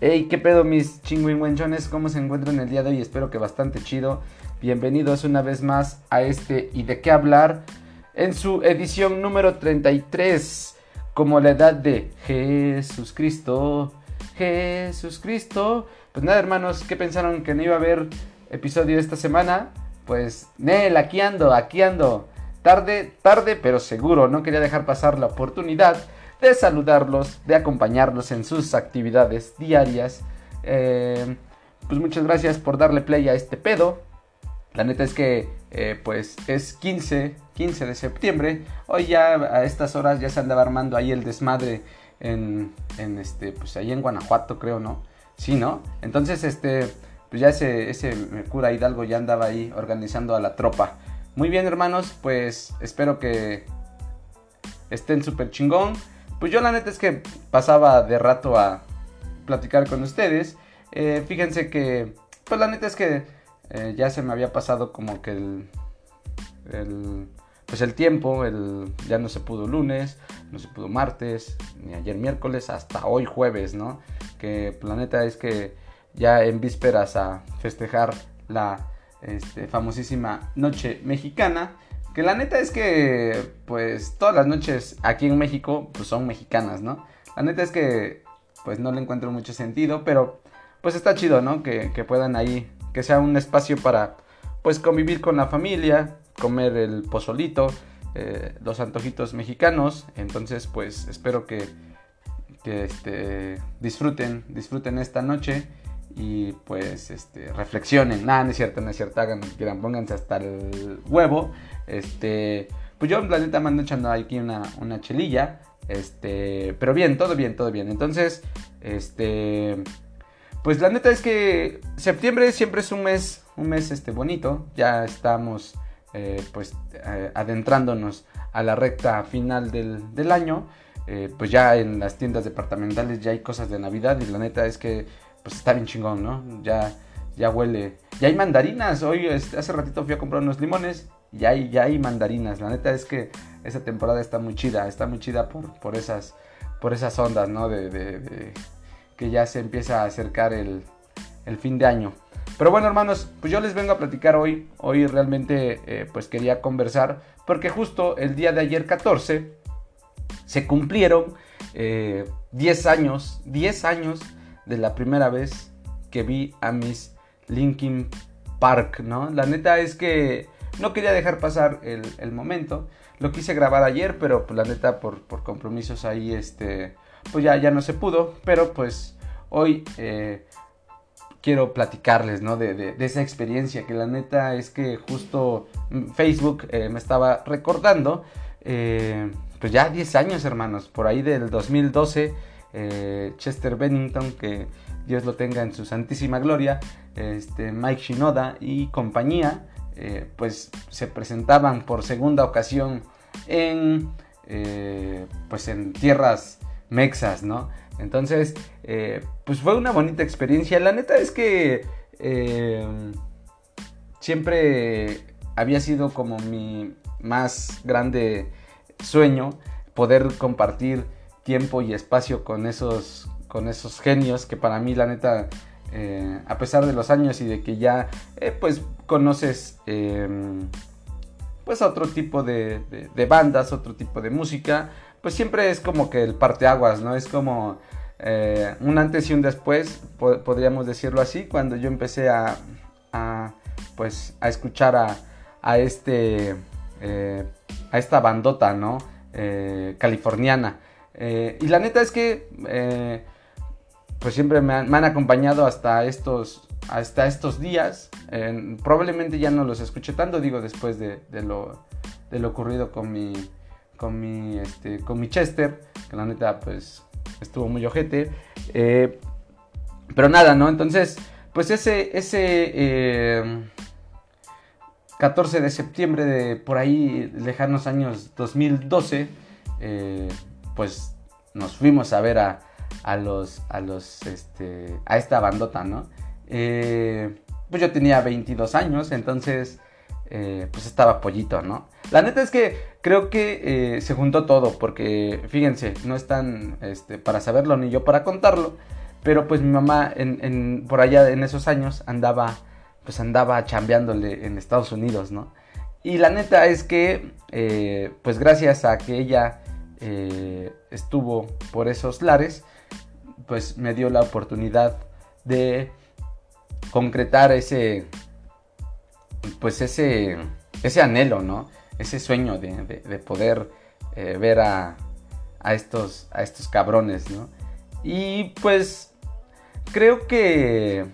Hey, qué pedo mis chingüengüenchones, ¿cómo se encuentran el día de hoy? Espero que bastante chido. Bienvenidos una vez más a este y de qué hablar en su edición número 33, como la edad de Jesús Cristo, Jesús Cristo. Pues nada, hermanos, ¿qué pensaron que no iba a haber episodio esta semana? Pues, Nel, aquí ando, aquí ando. Tarde, tarde, pero seguro, no quería dejar pasar la oportunidad de saludarlos, de acompañarlos en sus actividades diarias. Eh, pues muchas gracias por darle play a este pedo. La neta es que eh, pues es 15, 15 de septiembre. Hoy ya a estas horas ya se andaba armando ahí el desmadre en, este, pues ahí en Guanajuato creo, ¿no? Sí, ¿no? Entonces este, pues ya ese, ese cura Hidalgo ya andaba ahí organizando a la tropa. Muy bien hermanos, pues espero que estén súper chingón. Pues yo la neta es que pasaba de rato a platicar con ustedes. Eh, fíjense que, pues la neta es que eh, ya se me había pasado como que el, el, pues el tiempo, el, ya no se pudo lunes, no se pudo martes, ni ayer miércoles, hasta hoy jueves, ¿no? Que pues, la neta es que ya en vísperas a festejar la este, famosísima noche mexicana, que la neta es que, pues, todas las noches aquí en México, pues son mexicanas, ¿no? La neta es que, pues, no le encuentro mucho sentido, pero, pues, está chido, ¿no? Que, puedan ahí, que sea un espacio para, pues, convivir con la familia, comer el pozolito, eh, los antojitos mexicanos. Entonces, pues, espero que, que este, disfruten, disfruten esta noche y pues este reflexionen. Nada, no es cierto, no es cierto, hagan lo que quieran, pónganse hasta el huevo. Este, pues yo en planeta me ando echando aquí una, una chelilla. Este, pero bien, todo bien, todo bien. Entonces, este, pues la neta es que septiembre siempre es un mes, un mes este bonito. Ya estamos, eh, pues, eh, adentrándonos a la recta final del, del año. Eh, pues ya en las tiendas departamentales ya hay cosas de Navidad y la neta es que pues está bien chingón, ¿no? Ya, ya huele. Ya hay mandarinas. Hoy, este, hace ratito fui a comprar unos limones. Ya hay, ya hay mandarinas. La neta es que esa temporada está muy chida. Está muy chida por, por, esas, por esas ondas, ¿no? De, que ya se empieza a acercar el, fin de año. Pero bueno, hermanos, pues yo les vengo a platicar hoy. Hoy realmente, eh, pues quería conversar. Porque justo el día de ayer 14 se cumplieron 10 eh, años. 10 años de la primera vez que vi a mis Linkin Park, ¿no? La neta es que no quería dejar pasar el, momento. Lo quise grabar ayer, pero pues, la neta por, compromisos ahí, este, pues ya, ya no se pudo. Pero pues hoy eh, quiero platicarles, ¿no? De, esa experiencia, que la neta es que justo Facebook eh, me estaba recordando, eh, pues ya 10 años, hermanos, por ahí del 2012 eh, Chester Bennington, que Dios lo tenga en su santísima gloria, este, Mike Shinoda y compañía, eh, pues se presentaban por segunda ocasión en, eh, pues en tierras mexas, ¿no? Entonces, pues fue una bonita experiencia. La neta es que siempre había sido como mi más grande sueño poder compartir tiempo y espacio con esos, con esos genios que para mí la neta, eh, a pesar de los años y de que ya eh, pues conoces em, pues otro tipo de, bandas, otro tipo de música, pues siempre es como que el parteaguas, ¿no? Es como eh, un antes y un después, podríamos decirlo así, cuando yo empecé a, pues a escuchar a, a este, a esta bandota, ¿no? californiana. Y la neta es que pues siempre me han, acompañado hasta estos, hasta estos días. probablemente ya no los escuché tanto, digo, después de, lo, de lo, ocurrido con mi, con mi, este, con mi Chester, que la neta pues estuvo muy ojete. Eh, pero nada, ¿no? Entonces, pues ese, ese 14 de septiembre de por ahí lejanos años 2012, pues nos fuimos a ver a, los, a los, este, a esta bandota, ¿no? Eh, pues yo tenía 22 años, entonces, eh, pues estaba pollito, ¿no? La neta es que creo que eh, se juntó todo, porque fíjense, no están este, para saberlo ni yo para contarlo, Pero pues mi mamá por allá en esos años andaba, pues andaba chambeándole en Estados Unidos, ¿no? Y la neta es que, eh, pues gracias a que ella eh, estuvo por esos lares, pues me dio la oportunidad de concretar ese, pues ese, ese anhelo, ¿no? Ese sueño de, poder eh, ver a, a, estos, a estos cabrones, ¿no? Y pues creo que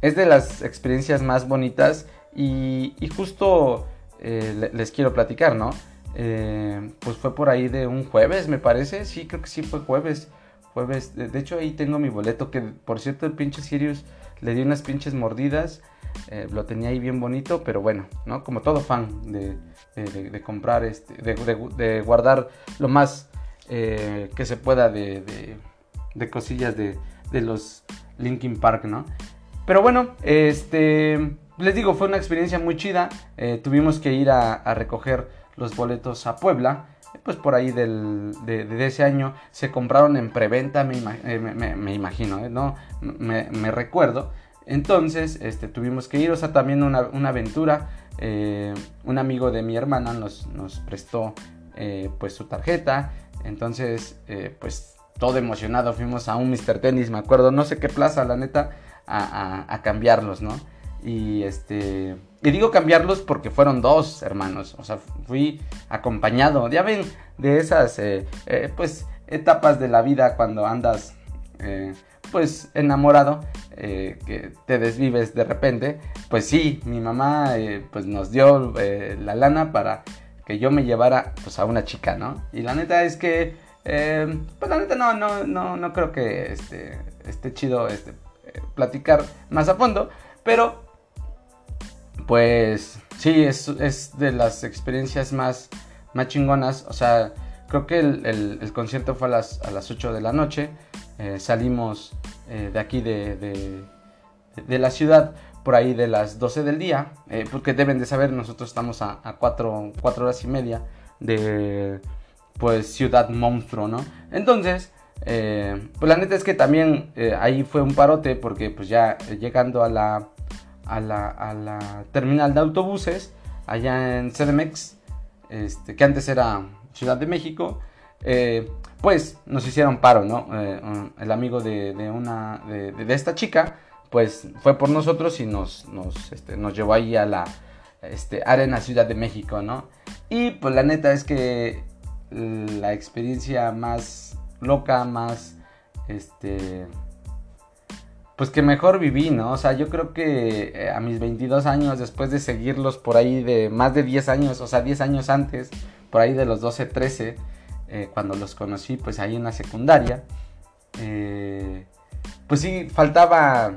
es de las experiencias más bonitas y, justo eh, les quiero platicar, ¿no? Eh, pues fue por ahí de un jueves, me parece. Sí, creo que sí fue jueves. De, hecho, ahí tengo mi boleto. Que por cierto, el pinche Sirius le dio unas pinches mordidas. Eh, lo tenía ahí bien bonito. Pero bueno, ¿no? Como todo fan de, de comprar, este, de, guardar lo más que se pueda de, cosillas de, los Linkin Park, ¿no? Pero bueno, este. Les digo, fue una experiencia muy chida. tuvimos que ir a recoger los boletos a Puebla. Pues por ahí del, de, ese año se compraron en preventa, me, eh, imagino, ¿eh? ¿no? Me, recuerdo. Entonces este, tuvimos que ir, o sea, también una, aventura. Eh, un amigo de mi hermana nos, nos prestó pues su tarjeta. Entonces, pues todo emocionado fuimos a un Mr. Tennis, me acuerdo, no sé qué plaza, la neta, a, a cambiarlos, ¿no? Y este. Y digo cambiarlos porque fueron dos hermanos. O sea, fui acompañado. Ya ven, de esas eh, eh, pues etapas de la vida cuando andas eh, pues enamorado. que te desvives de repente. Pues sí, mi mamá pues nos dio la lana para que yo me llevara pues a una chica, ¿no? Y la neta es que. pues la neta no, no, no, no creo que este, esté chido este, platicar más a fondo. Pero pues sí, es, de las experiencias más, más chingonas. O sea, creo que el, concierto fue a las, a las 8 de la noche. Eh, salimos eh, de aquí de, de, la ciudad por ahí de las 12 del día. Eh, porque deben de saber, nosotros estamos a, a 4, horas y media de pues Ciudad Monstruo, ¿no? Entonces, pues la neta es que también ahí fue un parote porque pues ya llegando a la a la, terminal de autobuses allá en CDMX, este, que antes era Ciudad de México, eh, pues nos hicieron paro, ¿no? Eh, el amigo de, una, de, esta chica, pues fue por nosotros y nos, nos, este, nos llevó ahí a la este, Arena Ciudad de México, ¿no? Y pues la neta es que la experiencia más loca, más, este, pues que mejor viví, ¿no? O sea, yo creo que eh, a mis 22 años, después de seguirlos por ahí de más de 10 años, o sea, 10 años antes, por ahí de los 12, 13, eh, cuando los conocí, pues ahí en la secundaria, eh, pues sí, faltaba,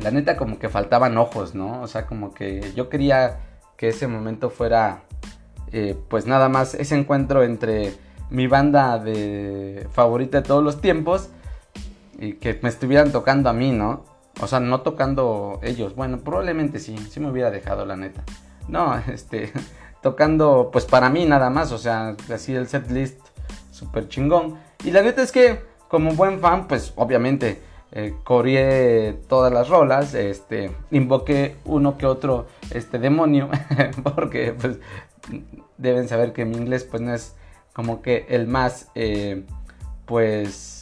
la neta como que faltaban ojos, ¿no? O sea, como que yo quería que ese momento fuera, pues nada más ese encuentro entre mi banda de favorita de todos los tiempos, y que me estuvieran tocando a mí, ¿no? O sea, no tocando ellos. Bueno, probablemente sí, sí me hubiera dejado la neta. No, este, tocando pues para mí nada más, o sea, así el set list súper chingón. Y la neta es que como buen fan, pues obviamente eh, corrié todas las rolas, este, invoqué uno que otro este demonio, porque pues deben saber que mi inglés pues no es como que el más, eh, pues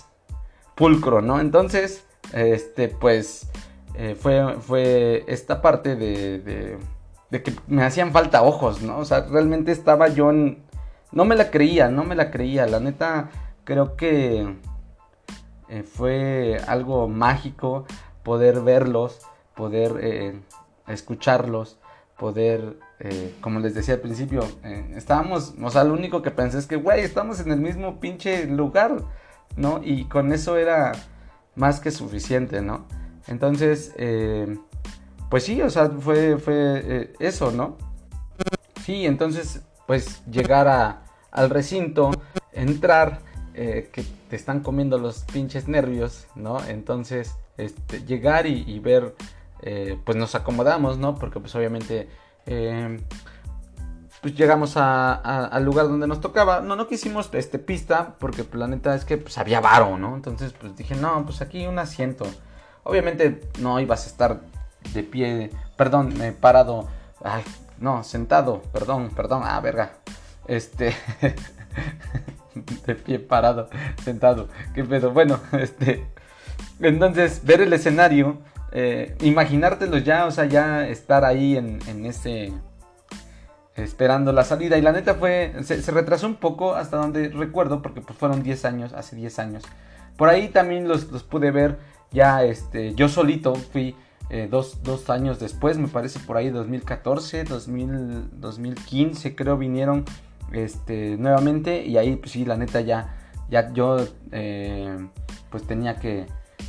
pulcro, ¿no? Entonces, este, pues, eh, fue, fue esta parte de, de, que me hacían falta ojos, ¿no? O sea, realmente estaba yo en... No me la creía, no me la creía. La neta, creo que eh, fue algo mágico poder verlos, poder eh, escucharlos, poder, como les decía al principio, estábamos, o sea, lo único que pensé es que, güey, estamos en el mismo pinche lugar. ¿No? Y con eso era más que suficiente, ¿no? Entonces, eh, pues sí, o sea, fue, fue eh, eso, ¿no? Sí, entonces, pues llegar a, al recinto, entrar, eh, que te están comiendo los pinches nervios, ¿no? Entonces, este, llegar y, ver, pues nos acomodamos, ¿no? Porque pues obviamente pues llegamos al lugar donde nos tocaba. No, no quisimos este, pista, porque pues, la neta es que pues, había varo, ¿no? Entonces, pues dije, no, pues aquí un asiento. Obviamente no ibas a estar de pie, perdón, eh, parado, ay, no, sentado, perdón, perdón, ah, verga. Este, de pie parado, sentado, qué pedo. Bueno, este, entonces, ver el escenario, eh, imaginártelo ya, o sea, ya estar ahí en, en ese esperando la salida. Y la neta fue, se, retrasó un poco hasta donde recuerdo, porque pues fueron 10 años, hace 10 años. Por ahí también los, pude ver ya este, yo solito, fui eh, dos, años después, me parece por ahí 2014, 2000, 2015 creo vinieron este, nuevamente y ahí pues sí, la neta ya, ya yo eh, pues tenía que,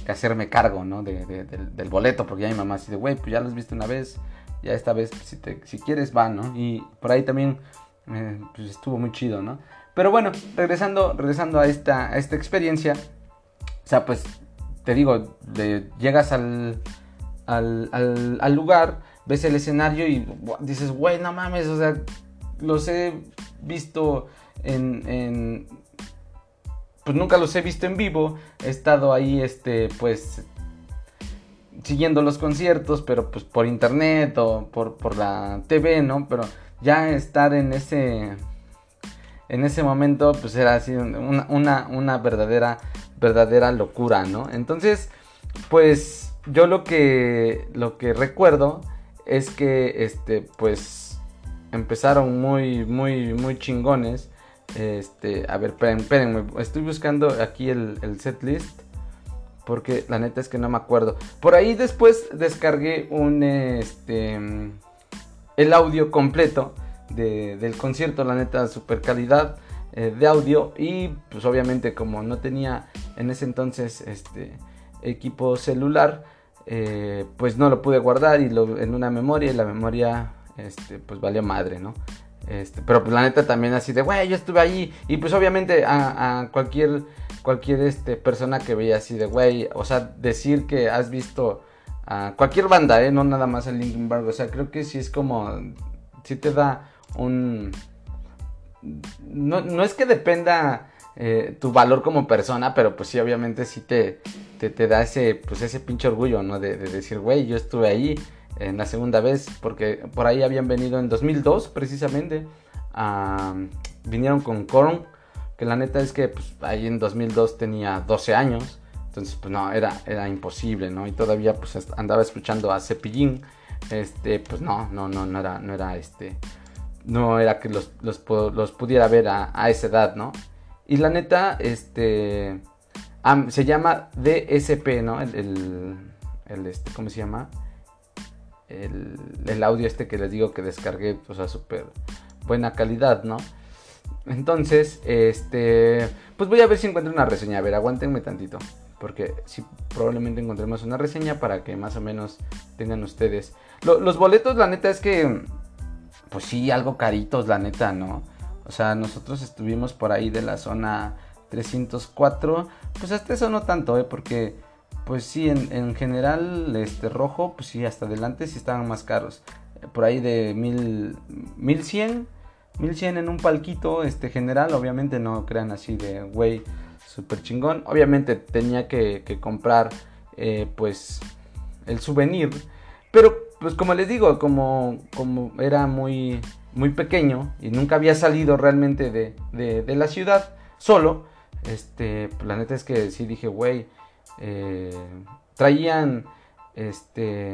hacerme cargo, ¿no? del, boleto, porque ya mi mamá así de, güey, pues ya los viste una vez, ya esta vez si, si quieres va, ¿no? Y por ahí también eh, pues estuvo muy chido, ¿no? Pero bueno, regresando, regresando a, esta, a esta experiencia, o sea, pues te digo, llegas al, al, lugar, ves el escenario y dices, güey, no mames, o sea, los he visto en, en, pues nunca los he visto en vivo, he estado ahí, este, pues siguiendo los conciertos, pero pues por internet o por, por la TV, ¿no? Pero ya estar en ese en ese momento pues era así una, una, una, verdadera verdadera locura, ¿no? Entonces, pues yo lo que lo que recuerdo es que este pues empezaron muy muy muy chingones. Este, a ver, espérenme, estoy buscando aquí el, el set list porque la neta es que no me acuerdo. Por ahí después descargué un este el audio completo del concierto, la neta super calidad eh, de audio y pues obviamente como no tenía en ese entonces este equipo celular, eh, pues no lo pude guardar y lo, en una memoria y la memoria este pues valió madre, ¿no? Este, pero pues la neta también así de, güey, yo estuve ahí y pues obviamente a cualquier cualquier este, persona que veía así de, güey, o sea, decir que has visto a cualquier banda, ¿eh? No nada más el Linkin Park, o sea, creo que sí es como, sí te da un... No, es que dependa eh, tu valor como persona, pero pues sí, obviamente sí te, te, da ese, pues ese pinche orgullo, ¿no? De, decir, güey, yo estuve ahí en la segunda vez, porque por ahí habían venido en 2002 precisamente, vinieron con Korn que la neta es que pues, ahí en 2002 tenía 12 años. Entonces, pues no, era, era imposible, ¿no? Y todavía pues andaba escuchando a Cepillín. Este, pues no, no, no, no era, no era este. No era que los, los, pudiera ver a, esa edad, ¿no? Y la neta, este. se llama DSP, ¿no? El, el, este, ¿cómo se llama? El, el audio este que les digo que descargué, o sea, súper buena calidad, ¿no? Entonces, este, pues voy a ver si encuentro una reseña. A ver, aguántenme tantito. Porque sí, probablemente encontremos una reseña para que más o menos tengan ustedes. los boletos, la neta es que, pues sí, algo caritos, la neta, ¿no? O sea, nosotros estuvimos por ahí de la zona 304. Pues hasta eso no tanto, ¿eh? Porque, pues sí, en, en general, este rojo, pues sí, hasta adelante sí estaban más caros. Por ahí de mil, 1100 1100 en un palquito este general, obviamente no crean así de güey super chingón. Obviamente tenía que, comprar eh, pues el souvenir, pero pues como les digo, como, como era muy, muy pequeño y nunca había salido realmente de, la ciudad solo, este, la neta es que sí dije, güey, eh, traían este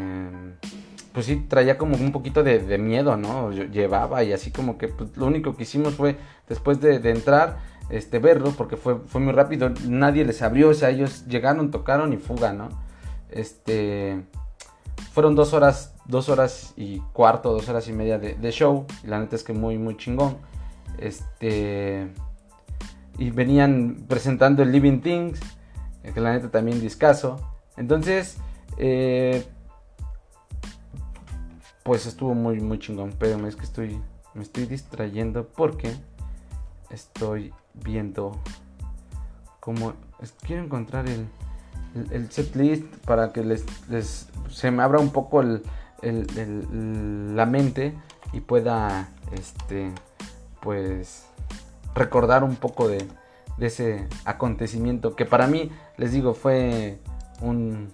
pues sí traía como un poquito de, miedo, ¿no? Llevaba y así como que pues, lo único que hicimos fue después de, entrar, este, verlo, porque fue, fue muy rápido, nadie les abrió, o sea, ellos llegaron, tocaron y fuga, ¿no? Este, fueron dos horas, dos horas y cuarto, dos horas y media de, show, y la neta es que muy, muy chingón. Este, y venían presentando el Living Things, que la neta también discaso. Entonces, eh, pues estuvo muy, muy chingón. Pero es que estoy, me estoy distrayendo porque estoy viendo cómo quiero encontrar el, el, set list para que les, les, se me abra un poco el, la mente y pueda, este, pues, recordar un poco de, de ese acontecimiento que para mí, les digo, fue un,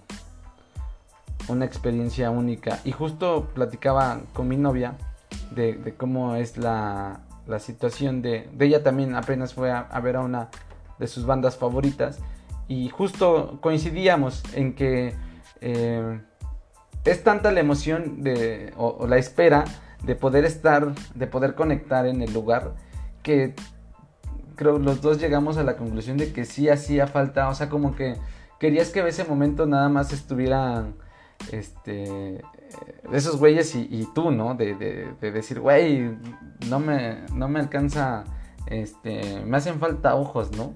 una experiencia única. Y justo platicaba con mi novia de, cómo es la, la situación de, de, ella también apenas fue a, ver a una de sus bandas favoritas y justo coincidíamos en que eh, es tanta la emoción de, o, la espera de poder estar, de poder conectar en el lugar que creo los dos llegamos a la conclusión de que sí hacía falta, o sea, como que querías que ese momento nada más estuvieran este esos güeyes y, tú, ¿no? De, de, decir, güey, no me, no me alcanza, este, me hacen falta ojos, ¿no?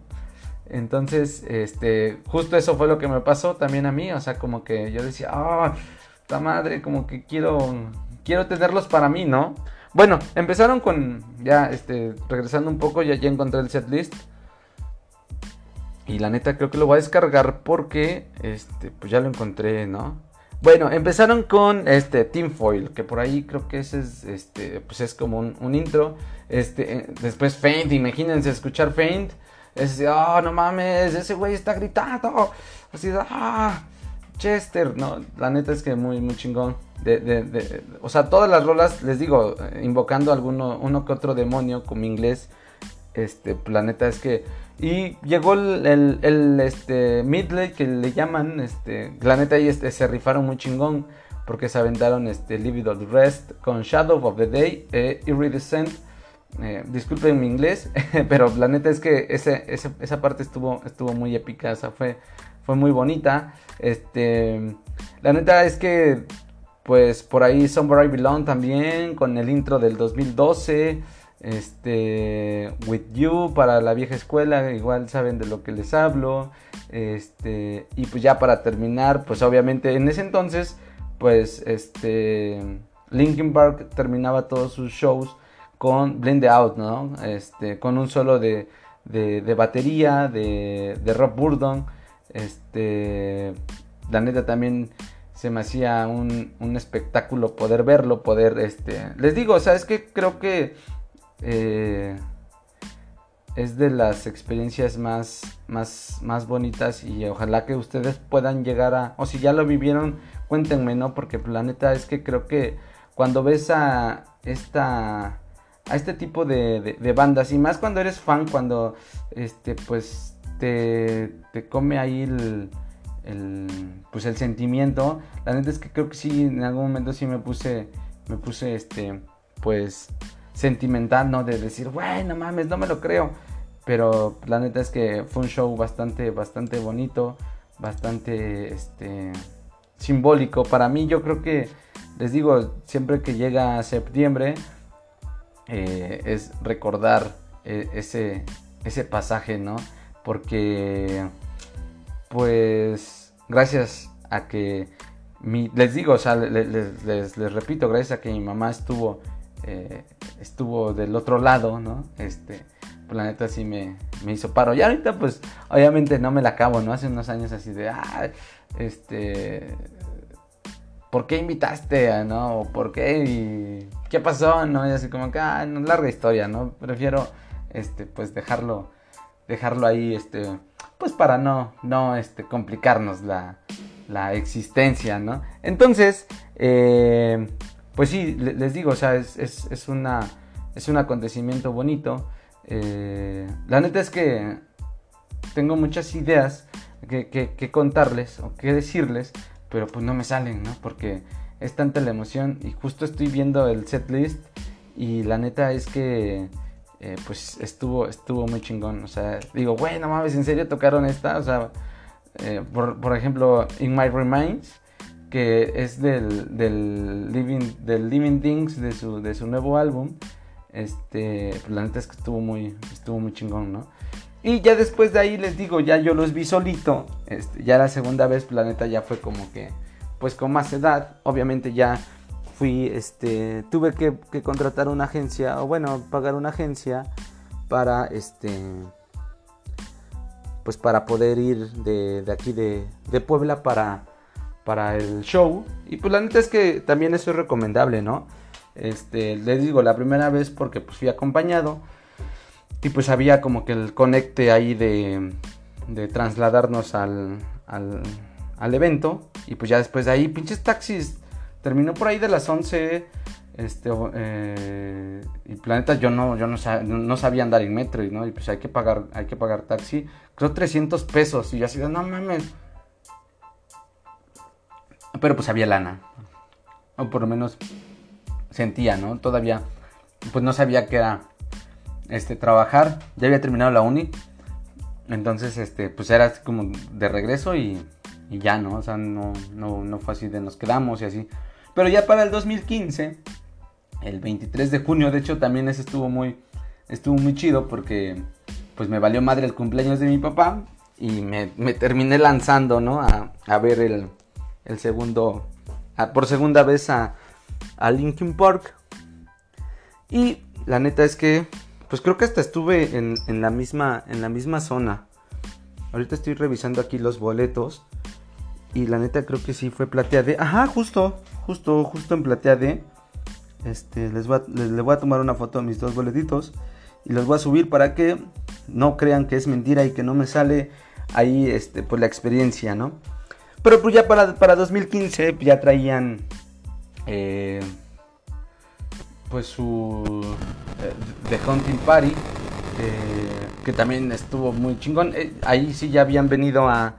Entonces, este, justo eso fue lo que me pasó también a mí, o sea, como que yo decía, ah, esta madre, como que quiero, quiero tenerlos para mí, ¿no? Bueno, empezaron con, ya, este, regresando un poco, ya, ya encontré el setlist. Y la neta creo que lo voy a descargar porque, este, pues ya lo encontré, ¿no? Bueno, empezaron con este Foil, que por ahí creo que ese es, este, pues es como un, intro. Este, eh, después Faint, imagínense escuchar Faint. Es decir, oh, no mames, ese güey está gritando. Así, ah, Chester. No, la neta es que muy, muy chingón. De, de, o sea, todas las rolas, les digo, invocando alguno, uno que otro demonio como inglés. Este, planeta es que y llegó el, el, este, Midley que le llaman, este, la neta ahí este, se rifaron muy chingón porque se aventaron este, Live the Rest con Shadow of the Day, eh, Iridescent. Eh, disculpen mi inglés, pero la neta es que ese, esa parte estuvo, estuvo muy épica, o fue, fue muy bonita. Este, la neta es que, pues por ahí Somewhere I Belong también, con el intro del 2012 este With You para la vieja escuela, igual saben de lo que les hablo. Este, y pues ya para terminar, pues obviamente en ese entonces, pues este Linkin Park terminaba todos sus shows con Blend Out, ¿no? Este, con un solo de, de, batería de, de Rob Burdon. Este, la neta también se me hacía un, un espectáculo poder verlo, poder, este, les digo, o sea, es que creo que eh, es de las experiencias más, más, más bonitas y ojalá que ustedes puedan llegar a, o si ya lo vivieron, cuéntenme, ¿no? Porque la neta es que creo que cuando ves a esta a este tipo de, bandas y más cuando eres fan cuando este pues te, come ahí el, el, pues el sentimiento la neta es que creo que sí en algún momento sí me puse me puse este pues sentimental, ¿no? De decir, bueno, mames, no me lo creo. Pero la neta es que fue un show bastante, bastante bonito, bastante, este, simbólico. Para mí yo creo que, les digo, siempre que llega septiembre, eh, es recordar eh, ese, ese pasaje, ¿no? Porque, pues, gracias a que, mi, les digo, o sea, les, les repito, gracias a que mi mamá estuvo eh, estuvo del otro lado, ¿no? Este, pues la neta sí me, hizo paro. Y ahorita pues obviamente no me la acabo, ¿no? Hace unos años así de, este, ¿por qué invitaste, no? ¿Por qué? Y, ¿Qué pasó? ¿No? Y así como que, ah, larga historia, ¿no? Prefiero, este, pues dejarlo, dejarlo ahí, este, pues para no, no, este, complicarnos la, la existencia, ¿no? Entonces, eh, pues sí, les digo, o sea, es, es, una, es un acontecimiento bonito. Eh, la neta es que tengo muchas ideas que, contarles o que decirles, pero pues no me salen, ¿no? Porque es tanta la emoción y justo estoy viendo el set list y la neta es que eh, pues estuvo, estuvo muy chingón. O sea, digo, güey, no mames, ¿en serio tocaron esta? O sea, eh, por, por, ejemplo, In My Remains que es del, del, Living, del Living Things de su, de su nuevo álbum. Este, pues la neta es que estuvo muy, estuvo muy chingón, ¿no? Y ya después de ahí les digo, ya yo los vi solito. Este, ya la segunda vez, pues la neta ya fue como que, pues con más edad. Obviamente ya fui, este, tuve que, contratar una agencia, o bueno, pagar una agencia para, este, pues para poder ir de, aquí de, de Puebla para para el show. Y pues la neta es que también eso es recomendable, ¿no? Este, les digo, la primera vez porque pues fui acompañado. Y pues había como que el conecte ahí de, de trasladarnos al, al, al evento. Y pues ya después de ahí, pinches taxis. Terminó por ahí de las 11 este, eh, y planeta, yo no, yo no, sabía andar en metro, ¿no? Y pues hay que pagar, hay que pagar taxi. Creo 300 pesos. Y yo así, no mames. Pero pues había lana. O por lo menos sentía, ¿no? Todavía, pues no sabía que era, este, trabajar. Ya había terminado la uni. Entonces, este, pues era como de regreso y, y ya, ¿no? O sea, no, no, no fue así de nos quedamos y así. Pero ya para el 2015 el 23 de junio. De hecho, también ese estuvo muy, estuvo muy chido porque pues me valió madre el cumpleaños de mi papá y me, terminé lanzando, ¿no? A, a ver el, el segundo, por segunda vez a, a Linkin Park. Y la neta es que, pues creo que hasta estuve en, en, la, misma, en la misma zona. Ahorita estoy revisando aquí los boletos. Y la neta creo que sí fue platea de... Ajá, justo, justo, justo en platea de... Este, les voy, a, tomar una foto de mis dos boletitos y los voy a subir para que no crean que es mentira y que no me sale ahí este, pues la experiencia, ¿no? Pero pues ya para, para 2015 ya traían eh, pues su eh, The Hunting Party, eh, que también estuvo muy chingón. ahí sí ya habían venido a,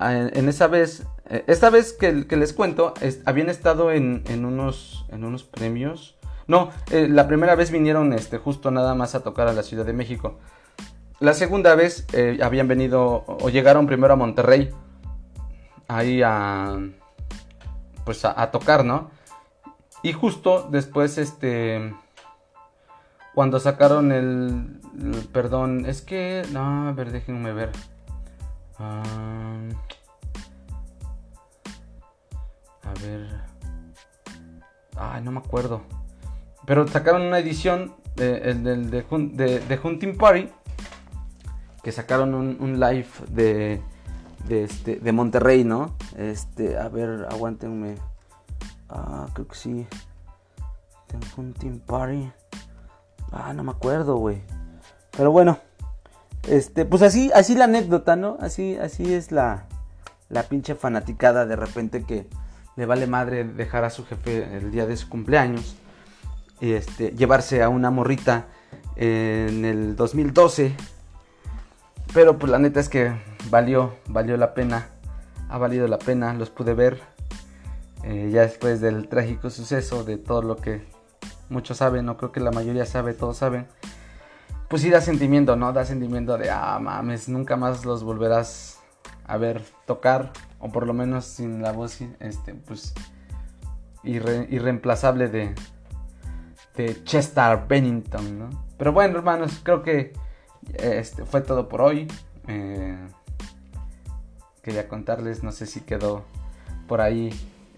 en esa vez eh, esta vez que, les cuento, habían estado en, unos, en unos premios. No, eh, la primera vez vinieron este, justo nada más a tocar a la Ciudad de México. La segunda vez eh, habían venido o llegaron primero a Monterrey. Ahí a. Pues a, tocar, ¿no? Y justo después, este. Cuando sacaron el, Perdón, es que. No, a ver, déjenme ver. Ah, A ver. Ay, no me acuerdo. Pero sacaron una edición de, de, Hunting Party. Que sacaron un, live de, de, este, de Monterrey, ¿no? Este, a ver, aguántenme. Ah, creo que sí. Hunting Party. Ah, no me acuerdo, güey. Pero bueno. Este, pues así, así la anécdota, ¿no? Así, así es la, la pinche fanaticada de repente que le vale madre dejar a su jefe el día de su cumpleaños este, llevarse a una morrita en el 2012. Pero pues la neta es que valió, valió la pena, ha valido la pena, los pude ver eh, ya después del trágico suceso, de todo lo que muchos saben, no creo que la mayoría sabe, todos saben. Pues sí da sentimiento, ¿no? Da sentimiento de, ah, mames, nunca más los volverás a ver tocar o por lo menos sin la voz este, pues, irreemplazable de, de Chester Bennington, ¿no? Pero bueno, hermanos, creo que este, fue todo por hoy. Eh, quería contarles, no sé si quedó por ahí,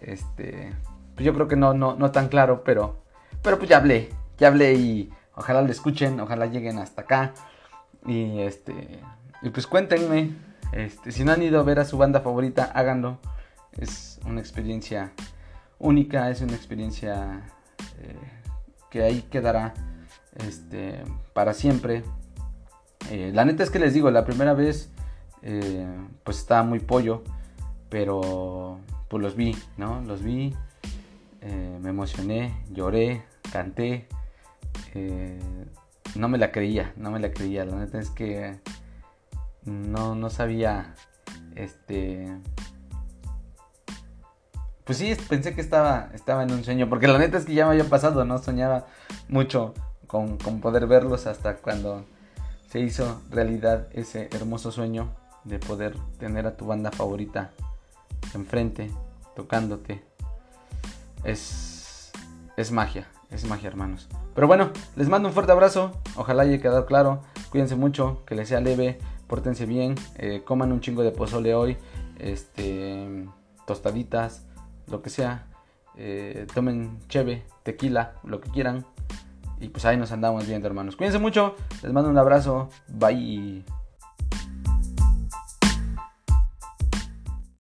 este, pues yo creo que no, no, no tan claro, pero, pero pues ya hablé, ya hablé y ojalá lo escuchen, ojalá lleguen hasta acá y este, y pues cuéntenme este, si no han ido a ver a su banda favorita, háganlo. Es una experiencia única, es una experiencia eh, que ahí quedará este, para siempre. Eh, la neta es que les digo, la primera vez eh, pues estaba muy pollo, pero pues los vi, ¿no? Los vi, me emocioné, lloré, canté. no me la creía, no me la creía. La neta es que no, no sabía, este... Pues sí, pensé que estaba, estaba en un sueño, porque la neta es que ya me había pasado, ¿no? Soñaba mucho con, poder verlos hasta cuando se hizo realidad ese hermoso sueño de poder tener a tu banda favorita enfrente, tocándote. Es, es magia, es magia, hermanos. Pero bueno, les mando un fuerte abrazo. Ojalá haya quedado claro. Cuídense mucho, que les sea leve pórtense bien, eh, coman un chingo de pozole hoy, este, tostaditas, lo que sea, eh, tomen cheve, tequila, lo que quieran. Y pues ahí nos andamos viendo, hermanos. Cuídense mucho, les mando un abrazo, bye.